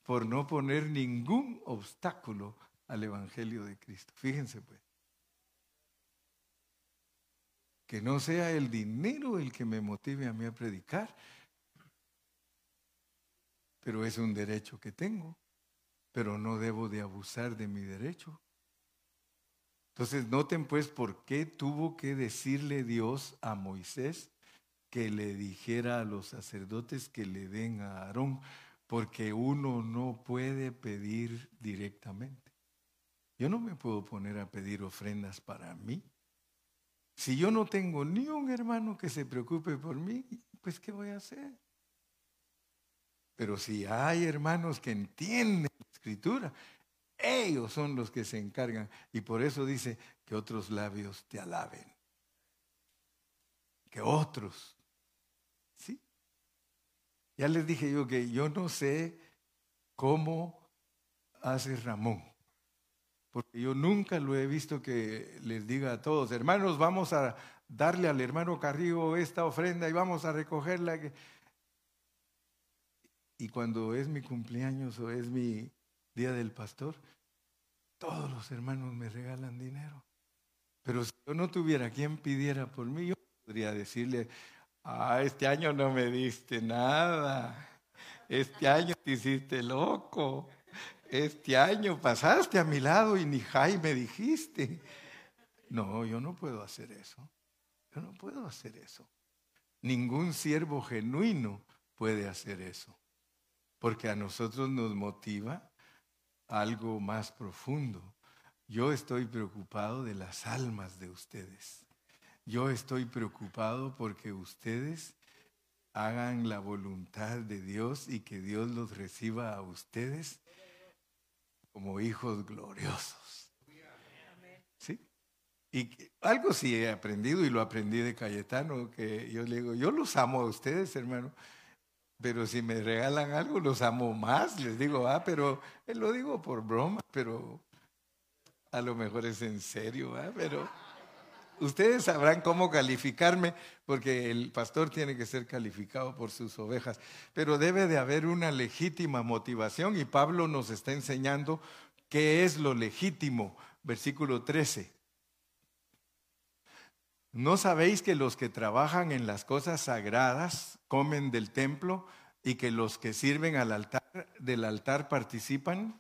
por no poner ningún obstáculo al Evangelio de Cristo. Fíjense pues. Que no sea el dinero el que me motive a mí a predicar, pero es un derecho que tengo, pero no debo de abusar de mi derecho. Entonces, noten pues por qué tuvo que decirle Dios a Moisés que le dijera a los sacerdotes que le den a Aarón, porque uno no puede pedir directamente. Yo no me puedo poner a pedir ofrendas para mí. Si yo no tengo ni un hermano que se preocupe por mí, pues ¿qué voy a hacer? Pero si hay hermanos que entienden la escritura, ellos son los que se encargan. Y por eso dice que otros labios te alaben. Que otros. ¿Sí? Ya les dije yo que yo no sé cómo hace Ramón. Porque yo nunca lo he visto que les diga a todos, hermanos, vamos a darle al hermano Carrillo esta ofrenda y vamos a recogerla. Y cuando es mi cumpleaños o es mi día del pastor, todos los hermanos me regalan dinero. Pero si yo no tuviera quien pidiera por mí, yo podría decirle, ah, este año no me diste nada. Este año te hiciste loco. Este año pasaste a mi lado y ni Jaime dijiste. No, yo no puedo hacer eso. Yo no puedo hacer eso. Ningún siervo genuino puede hacer eso. Porque a nosotros nos motiva algo más profundo. Yo estoy preocupado de las almas de ustedes. Yo estoy preocupado porque ustedes hagan la voluntad de Dios y que Dios los reciba a ustedes como hijos gloriosos. ¿Sí? Y algo sí he aprendido y lo aprendí de Cayetano, que yo le digo, yo los amo a ustedes, hermano, pero si me regalan algo, los amo más. Les digo, ah, pero él lo digo por broma, pero a lo mejor es en serio, ¿ah? Pero ustedes sabrán cómo calificarme, porque el pastor tiene que ser calificado por sus ovejas. Pero debe de haber una legítima motivación y Pablo nos está enseñando qué es lo legítimo. Versículo 13. ¿No sabéis que los que trabajan en las cosas sagradas comen del templo y que los que sirven al altar del altar participan?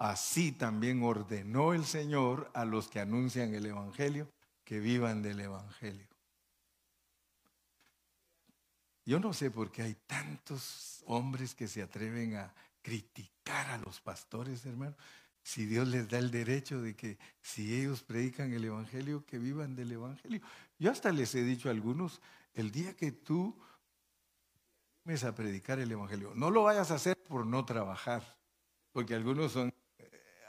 Así también ordenó el Señor a los que anuncian el Evangelio que vivan del Evangelio. Yo no sé por qué hay tantos hombres que se atreven a criticar a los pastores, hermano si Dios les da el derecho de que si ellos predican el Evangelio, que vivan del Evangelio. Yo hasta les he dicho a algunos, el día que tú a predicar el Evangelio, no lo vayas a hacer por no trabajar, porque algunos son,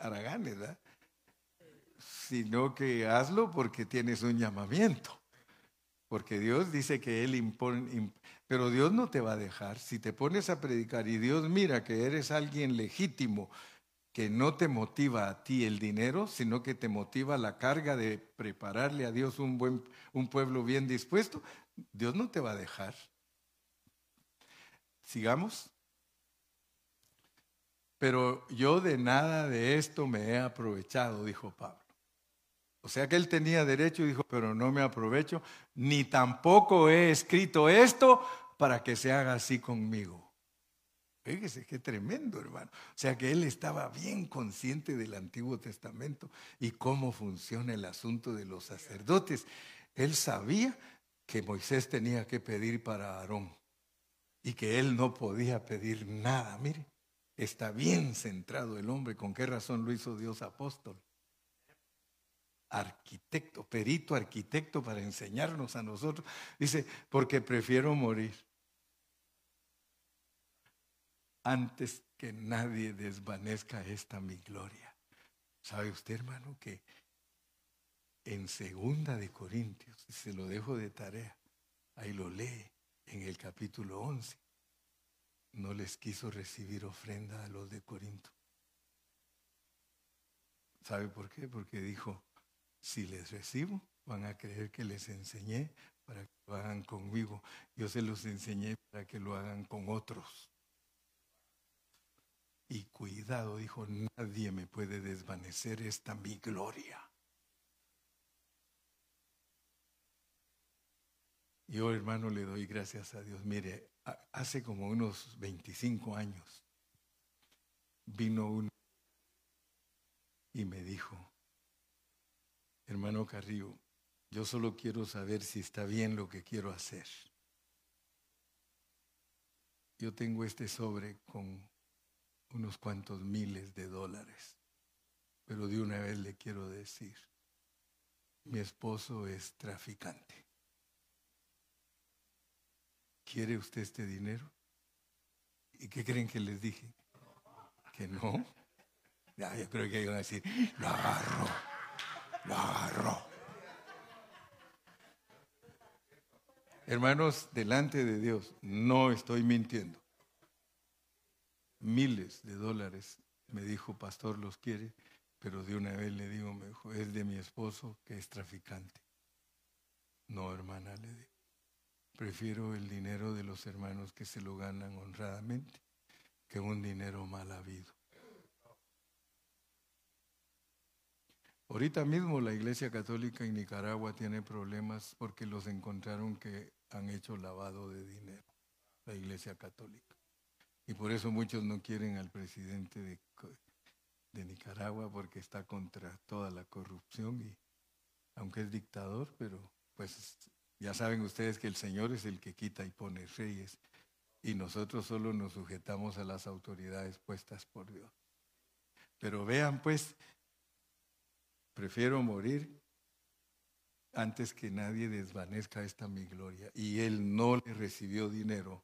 haraganes, ¿verdad? Sino que hazlo porque tienes un llamamiento. Porque Dios dice que Él impone, pero Dios no te va a dejar. Si te pones a predicar y Dios mira que eres alguien legítimo, que no te motiva a ti el dinero, sino que te motiva la carga de prepararle a Dios un, buen, un pueblo bien dispuesto, Dios no te va a dejar. Sigamos. Pero yo de nada de esto me he aprovechado, dijo Pablo. O sea que él tenía derecho y dijo, pero no me aprovecho, ni tampoco he escrito esto para que se haga así conmigo. Fíjese qué tremendo, hermano. O sea que él estaba bien consciente del Antiguo Testamento y cómo funciona el asunto de los sacerdotes. Él sabía que Moisés tenía que pedir para Aarón y que él no podía pedir nada. Mire, está bien centrado el hombre. ¿Con qué razón lo hizo Dios apóstol? arquitecto, perito arquitecto para enseñarnos a nosotros. Dice, porque prefiero morir antes que nadie desvanezca esta mi gloria. ¿Sabe usted, hermano, que en segunda de Corintios, se lo dejo de tarea, ahí lo lee en el capítulo 11, no les quiso recibir ofrenda a los de Corinto. ¿Sabe por qué? Porque dijo, si les recibo, van a creer que les enseñé para que lo hagan conmigo. Yo se los enseñé para que lo hagan con otros. Y cuidado, dijo, nadie me puede desvanecer esta mi gloria. Yo, hermano, le doy gracias a Dios. Mire, hace como unos 25 años vino uno y me dijo, hermano Carrillo, yo solo quiero saber si está bien lo que quiero hacer. Yo tengo este sobre con unos cuantos miles de dólares, pero de una vez le quiero decir, mi esposo es traficante. ¿Quiere usted este dinero? ¿Y qué creen que les dije? Que no. Ya, yo creo que iban a decir, lo agarro lo agarró. Hermanos, delante de Dios, no estoy mintiendo. Miles de dólares, me dijo, pastor, los quiere, pero de una vez le digo, me es de mi esposo que es traficante. No, hermana, le digo. Prefiero el dinero de los hermanos que se lo ganan honradamente que un dinero mal habido. Ahorita mismo la Iglesia Católica en Nicaragua tiene problemas porque los encontraron que han hecho lavado de dinero, la Iglesia Católica. Y por eso muchos no quieren al presidente de, de Nicaragua porque está contra toda la corrupción y aunque es dictador, pero pues ya saben ustedes que el Señor es el que quita y pone reyes y nosotros solo nos sujetamos a las autoridades puestas por Dios. Pero vean pues Prefiero morir antes que nadie desvanezca esta mi gloria. Y él no le recibió dinero.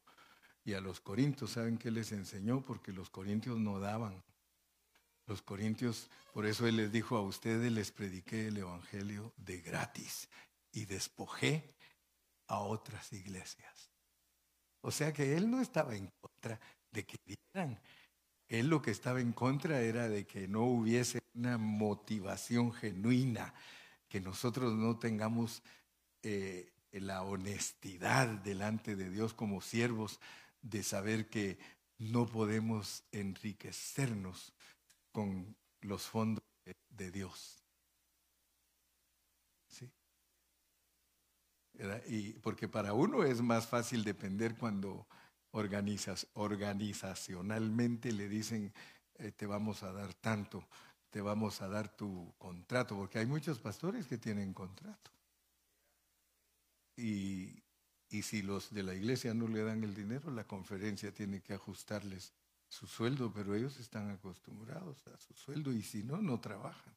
Y a los corintios, ¿saben qué les enseñó? Porque los corintios no daban. Los corintios, por eso él les dijo a ustedes, les prediqué el Evangelio de gratis y despojé a otras iglesias. O sea que él no estaba en contra de que dieran, él lo que estaba en contra era de que no hubiese una motivación genuina, que nosotros no tengamos eh, la honestidad delante de Dios como siervos de saber que no podemos enriquecernos con los fondos de, Dios. ¿Sí? Y porque para uno es más fácil depender cuando organizas, organizacionalmente le dicen, eh, te vamos a dar tanto, te vamos a dar tu contrato, porque hay muchos pastores que tienen contrato. Y, y si los de la iglesia no le dan el dinero, la conferencia tiene que ajustarles su sueldo, pero ellos están acostumbrados a su sueldo y si no, no trabajan.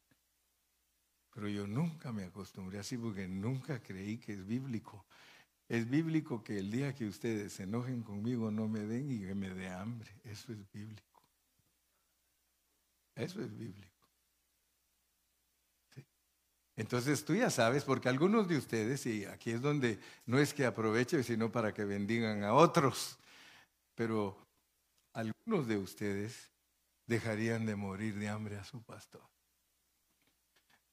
Pero yo nunca me acostumbré así porque nunca creí que es bíblico es bíblico que el día que ustedes se enojen conmigo no me den y que me dé hambre. Eso es bíblico. Eso es bíblico. Entonces tú ya sabes, porque algunos de ustedes, y aquí es donde no es que aproveche, sino para que bendigan a otros, pero algunos de ustedes dejarían de morir de hambre a su pastor,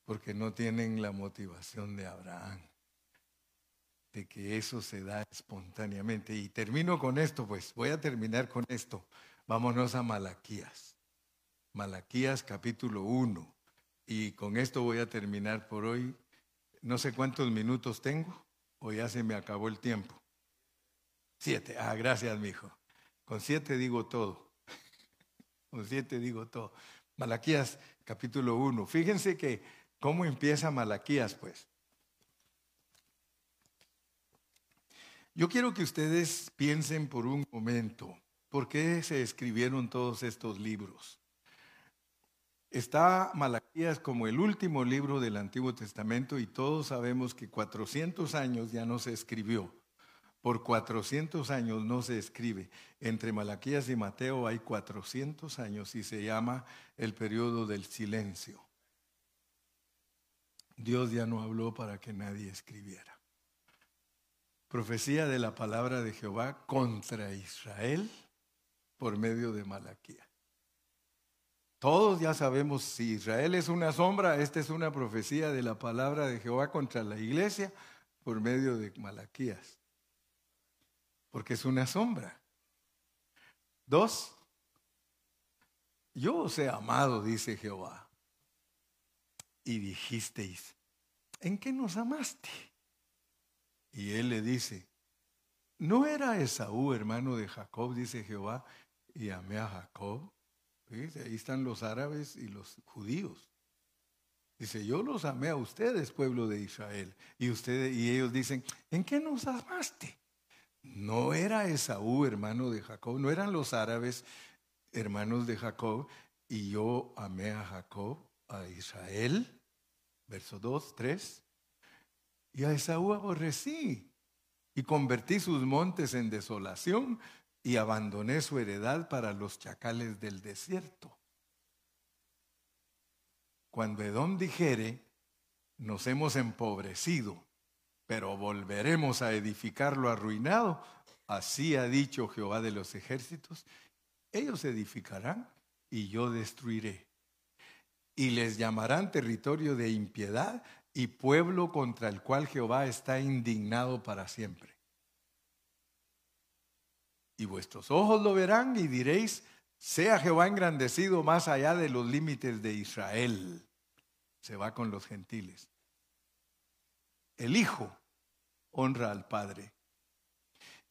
porque no tienen la motivación de Abraham, de que eso se da espontáneamente. Y termino con esto, pues voy a terminar con esto. Vámonos a Malaquías. Malaquías capítulo 1. Y con esto voy a terminar por hoy. No sé cuántos minutos tengo, o ya se me acabó el tiempo. Siete. Ah, gracias, mi hijo. Con siete digo todo. Con siete digo todo. Malaquías capítulo 1. Fíjense que cómo empieza Malaquías, pues. Yo quiero que ustedes piensen por un momento, ¿por qué se escribieron todos estos libros? Está Malaquías como el último libro del Antiguo Testamento y todos sabemos que 400 años ya no se escribió. Por 400 años no se escribe. Entre Malaquías y Mateo hay 400 años y se llama el periodo del silencio. Dios ya no habló para que nadie escribiera. Profecía de la palabra de Jehová contra Israel por medio de Malaquías. Todos ya sabemos, si Israel es una sombra, esta es una profecía de la palabra de Jehová contra la iglesia por medio de Malaquías. Porque es una sombra. Dos, yo os he amado, dice Jehová. Y dijisteis, ¿en qué nos amaste? Y él le dice, ¿no era Esaú hermano de Jacob, dice Jehová, y amé a Jacob? Ahí están los árabes y los judíos. Dice, yo los amé a ustedes, pueblo de Israel. Y, ustedes, y ellos dicen, ¿en qué nos amaste? No era Esaú, hermano de Jacob, no eran los árabes, hermanos de Jacob, y yo amé a Jacob, a Israel. Verso 2, 3. Y a Esaú aborrecí y convertí sus montes en desolación y abandoné su heredad para los chacales del desierto. Cuando Edom dijere, nos hemos empobrecido, pero volveremos a edificar lo arruinado, así ha dicho Jehová de los ejércitos, ellos edificarán y yo destruiré. Y les llamarán territorio de impiedad y pueblo contra el cual Jehová está indignado para siempre. Y vuestros ojos lo verán y diréis, sea Jehová engrandecido más allá de los límites de Israel. Se va con los gentiles. El Hijo honra al Padre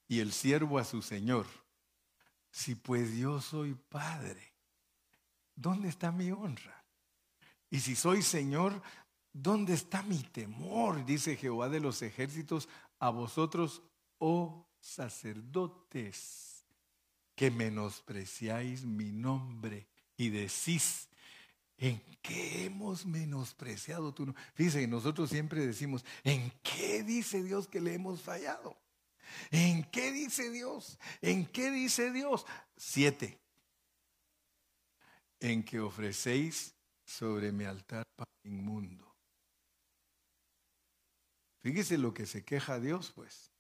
y el siervo a su Señor. Si pues yo soy Padre, ¿dónde está mi honra? Y si soy Señor, ¿dónde está mi temor? Dice Jehová de los ejércitos a vosotros, oh sacerdotes, que menospreciáis mi nombre y decís, ¿en qué hemos menospreciado tu nombre? Fíjense, nosotros siempre decimos, ¿en qué dice Dios que le hemos fallado? ¿En qué dice Dios? ¿En qué dice Dios? Siete. En que ofrecéis sobre mi altar inmundo. Fíjese lo que se queja Dios, pues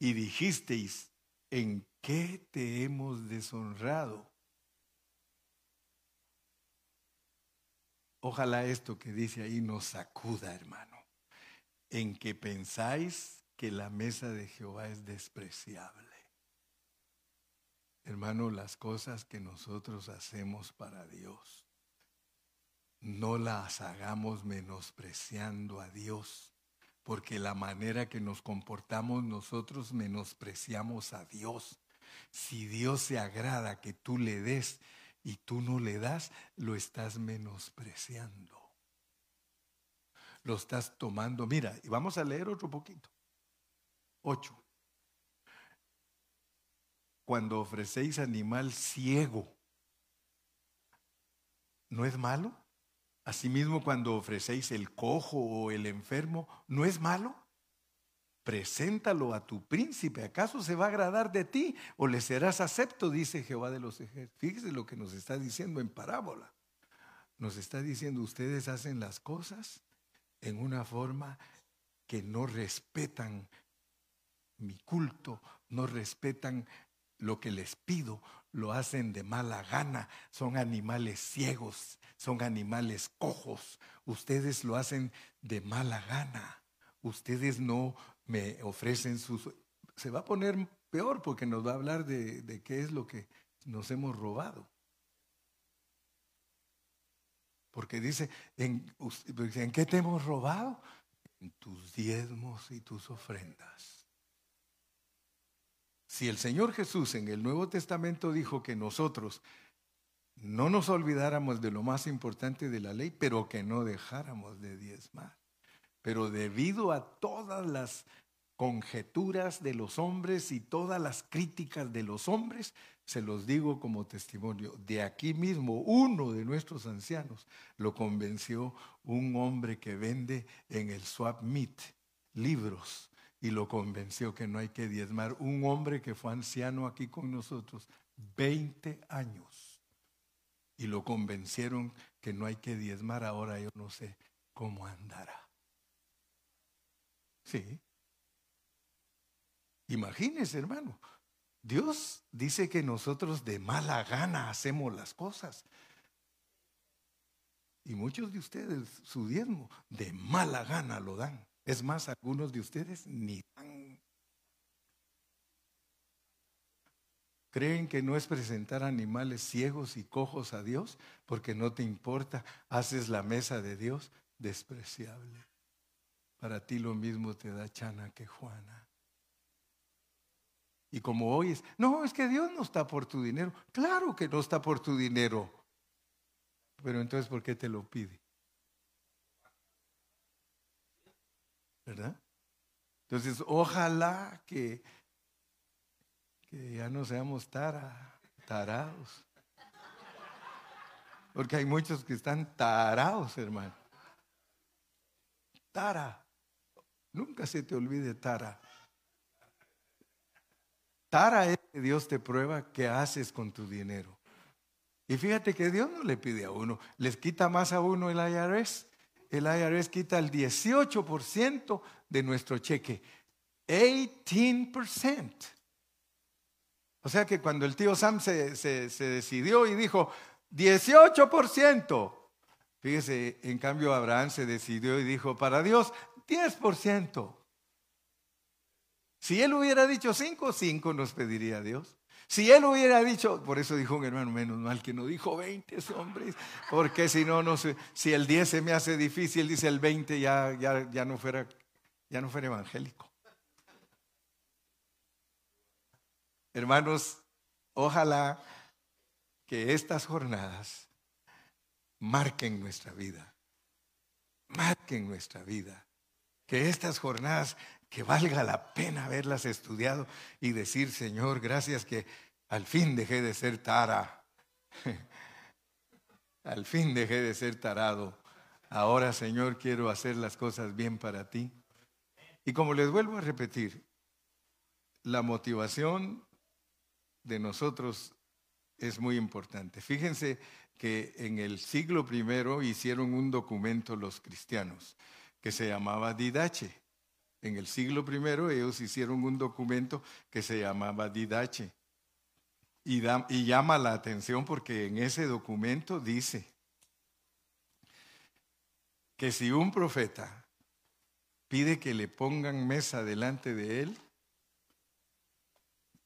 y dijisteis, ¿en qué te hemos deshonrado? Ojalá esto que dice ahí nos sacuda, hermano, en que pensáis que la mesa de Jehová es despreciable. Hermano, las cosas que nosotros hacemos para Dios, no las hagamos menospreciando a Dios porque la manera que nos comportamos nosotros menospreciamos a Dios. Si Dios se agrada que tú le des y tú no le das, lo estás menospreciando. Lo estás tomando. Mira, y vamos a leer otro poquito. Ocho. Cuando ofrecéis animal ciego, ¿no es malo? Asimismo, cuando ofrecéis el cojo o el enfermo, ¿no es malo? Preséntalo a tu príncipe. ¿Acaso se va a agradar de ti o le serás acepto? Dice Jehová de los ejércitos. Fíjese lo que nos está diciendo en parábola. nos está diciendo, ustedes hacen las cosas en una forma que no respetan mi culto, no respetan lo que les pido, lo hacen de mala gana, son animales ciegos, son animales cojos, ustedes lo hacen de mala gana, ustedes no me ofrecen sus... Se va a poner peor porque nos va a hablar de, qué es lo que nos hemos robado. Porque dice, ¿en, ¿en qué te hemos robado? En tus diezmos y tus ofrendas. Si el Señor Jesús en el Nuevo Testamento dijo que nosotros no nos olvidáramos de lo más importante de la ley, pero que no dejáramos de diezmar. Pero debido a todas las conjeturas de los hombres y todas las críticas de los hombres, se los digo como testimonio, de aquí mismo uno de nuestros ancianos lo convenció un hombre que vende en el swap meet libros y lo convenció que no hay que diezmar. Un hombre que fue anciano aquí con nosotros 20 años y lo convencieron que no hay que diezmar. Ahora yo no sé cómo andará. Sí, Imagínese, hermano. Dios dice que nosotros de mala gana hacemos las cosas. Y muchos de ustedes su diezmo de mala gana lo dan. Es más, algunos de ustedes ni dan. Creen que no es presentar animales ciegos y cojos a Dios porque no te importa, haces la mesa de Dios despreciable. Para ti lo mismo te da Chana que Juana. Y como oyes, no, es que Dios no está por tu dinero. Claro que no está por tu dinero. Pero entonces, ¿por qué te lo pide? Entonces, ojalá que, que ya no seamos tarados. Porque hay muchos que están tarados, hermano. Tara. Nunca se te olvide Tara. Tara es que Dios te prueba qué haces con tu dinero. Y fíjate que Dios no le pide a uno, les quita más a uno el IRS. El IRS quita el 18% de nuestro cheque. 18%. O sea que cuando el tío Sam se, se decidió y dijo, 18%. Fíjese, en cambio Abraham se decidió y dijo, para Dios, 10%. Si él hubiera dicho cinco, cinco nos pediría Dios. Si él hubiera dicho, por eso dijo un hermano, menos mal que no dijo 20 hombres, porque si no, no sé, si el 10 se me hace difícil, dice el 20 ya, ya, ya, no fuera, ya no fuera evangélico. Hermanos, ojalá que estas jornadas marquen nuestra vida, marquen nuestra vida, que estas jornadas que valga la pena haberlas estudiado y decir, Señor, gracias que al fin dejé de ser tara. al fin dejé de ser tarado. Ahora, Señor, quiero hacer las cosas bien para ti. Y como les vuelvo a repetir, la motivación de nosotros es muy importante. Fíjense que en el siglo primero hicieron un documento los cristianos que se llamaba Didache. En el siglo I ellos hicieron un documento que se llamaba Didache. Y, y llama la atención porque en ese documento dice que si un profeta pide que le pongan mesa delante de él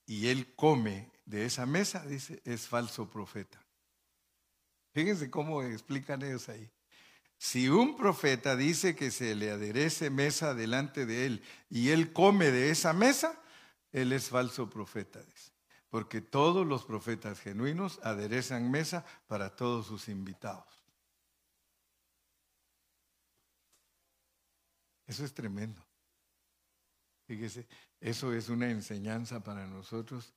y él come de esa mesa, dice, es falso profeta. Fíjense cómo explican ellos ahí. Si un profeta dice que se le aderece mesa delante de él y él come de esa mesa, él es falso profeta. Porque todos los profetas genuinos aderezan mesa para todos sus invitados. Eso es tremendo. Fíjese, eso es una enseñanza para nosotros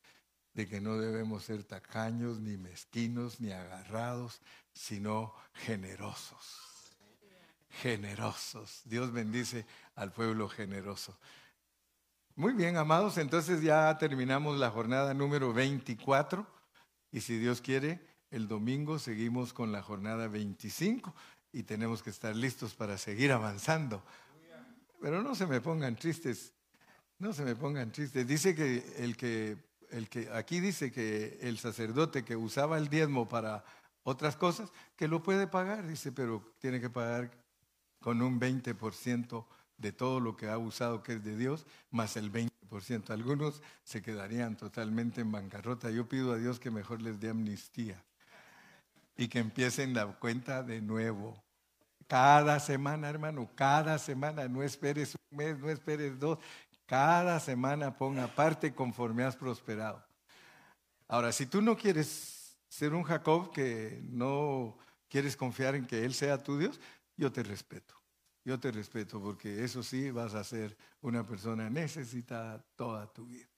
de que no debemos ser tacaños, ni mezquinos, ni agarrados, sino generosos generosos. Dios bendice al pueblo generoso. Muy bien, amados, entonces ya terminamos la jornada número 24 y si Dios quiere, el domingo seguimos con la jornada 25 y tenemos que estar listos para seguir avanzando. Pero no se me pongan tristes, no se me pongan tristes. Dice que el que, el que aquí dice que el sacerdote que usaba el diezmo para otras cosas, que lo puede pagar, dice, pero tiene que pagar con un 20% de todo lo que ha usado que es de Dios, más el 20%. Algunos se quedarían totalmente en bancarrota. Yo pido a Dios que mejor les dé amnistía y que empiecen la cuenta de nuevo. Cada semana, hermano, cada semana, no esperes un mes, no esperes dos, cada semana ponga parte conforme has prosperado. Ahora, si tú no quieres ser un Jacob que no quieres confiar en que Él sea tu Dios, yo te respeto. Yo te respeto porque eso sí vas a ser una persona necesitada toda tu vida.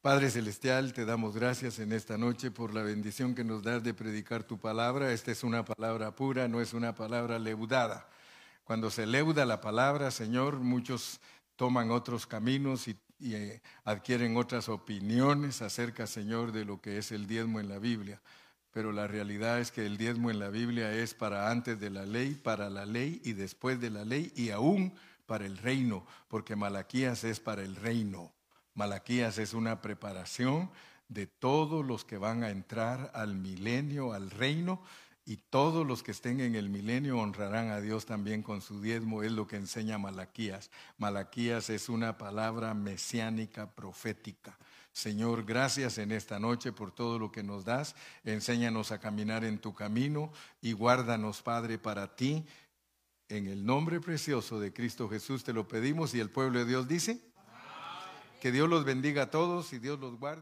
Padre Celestial, te damos gracias en esta noche por la bendición que nos das de predicar tu palabra. Esta es una palabra pura, no es una palabra leudada. Cuando se leuda la palabra, Señor, muchos toman otros caminos y, eh, adquieren otras opiniones acerca, Señor, de lo que es el diezmo en la Biblia. Pero la realidad es que el diezmo en la Biblia es para antes de la ley, para la ley y después de la ley y aún para el reino, porque Malaquías es para el reino. Malaquías es una preparación de todos los que van a entrar al milenio, al reino, y todos los que estén en el milenio honrarán a Dios también con su diezmo, es lo que enseña Malaquías. Malaquías es una palabra mesiánica profética. Señor, gracias en esta noche por todo lo que nos das. Enséñanos a caminar en tu camino y guárdanos, Padre, para ti. En el nombre precioso de Cristo Jesús te lo pedimos y el pueblo de Dios dice, que Dios los bendiga a todos y Dios los guarde.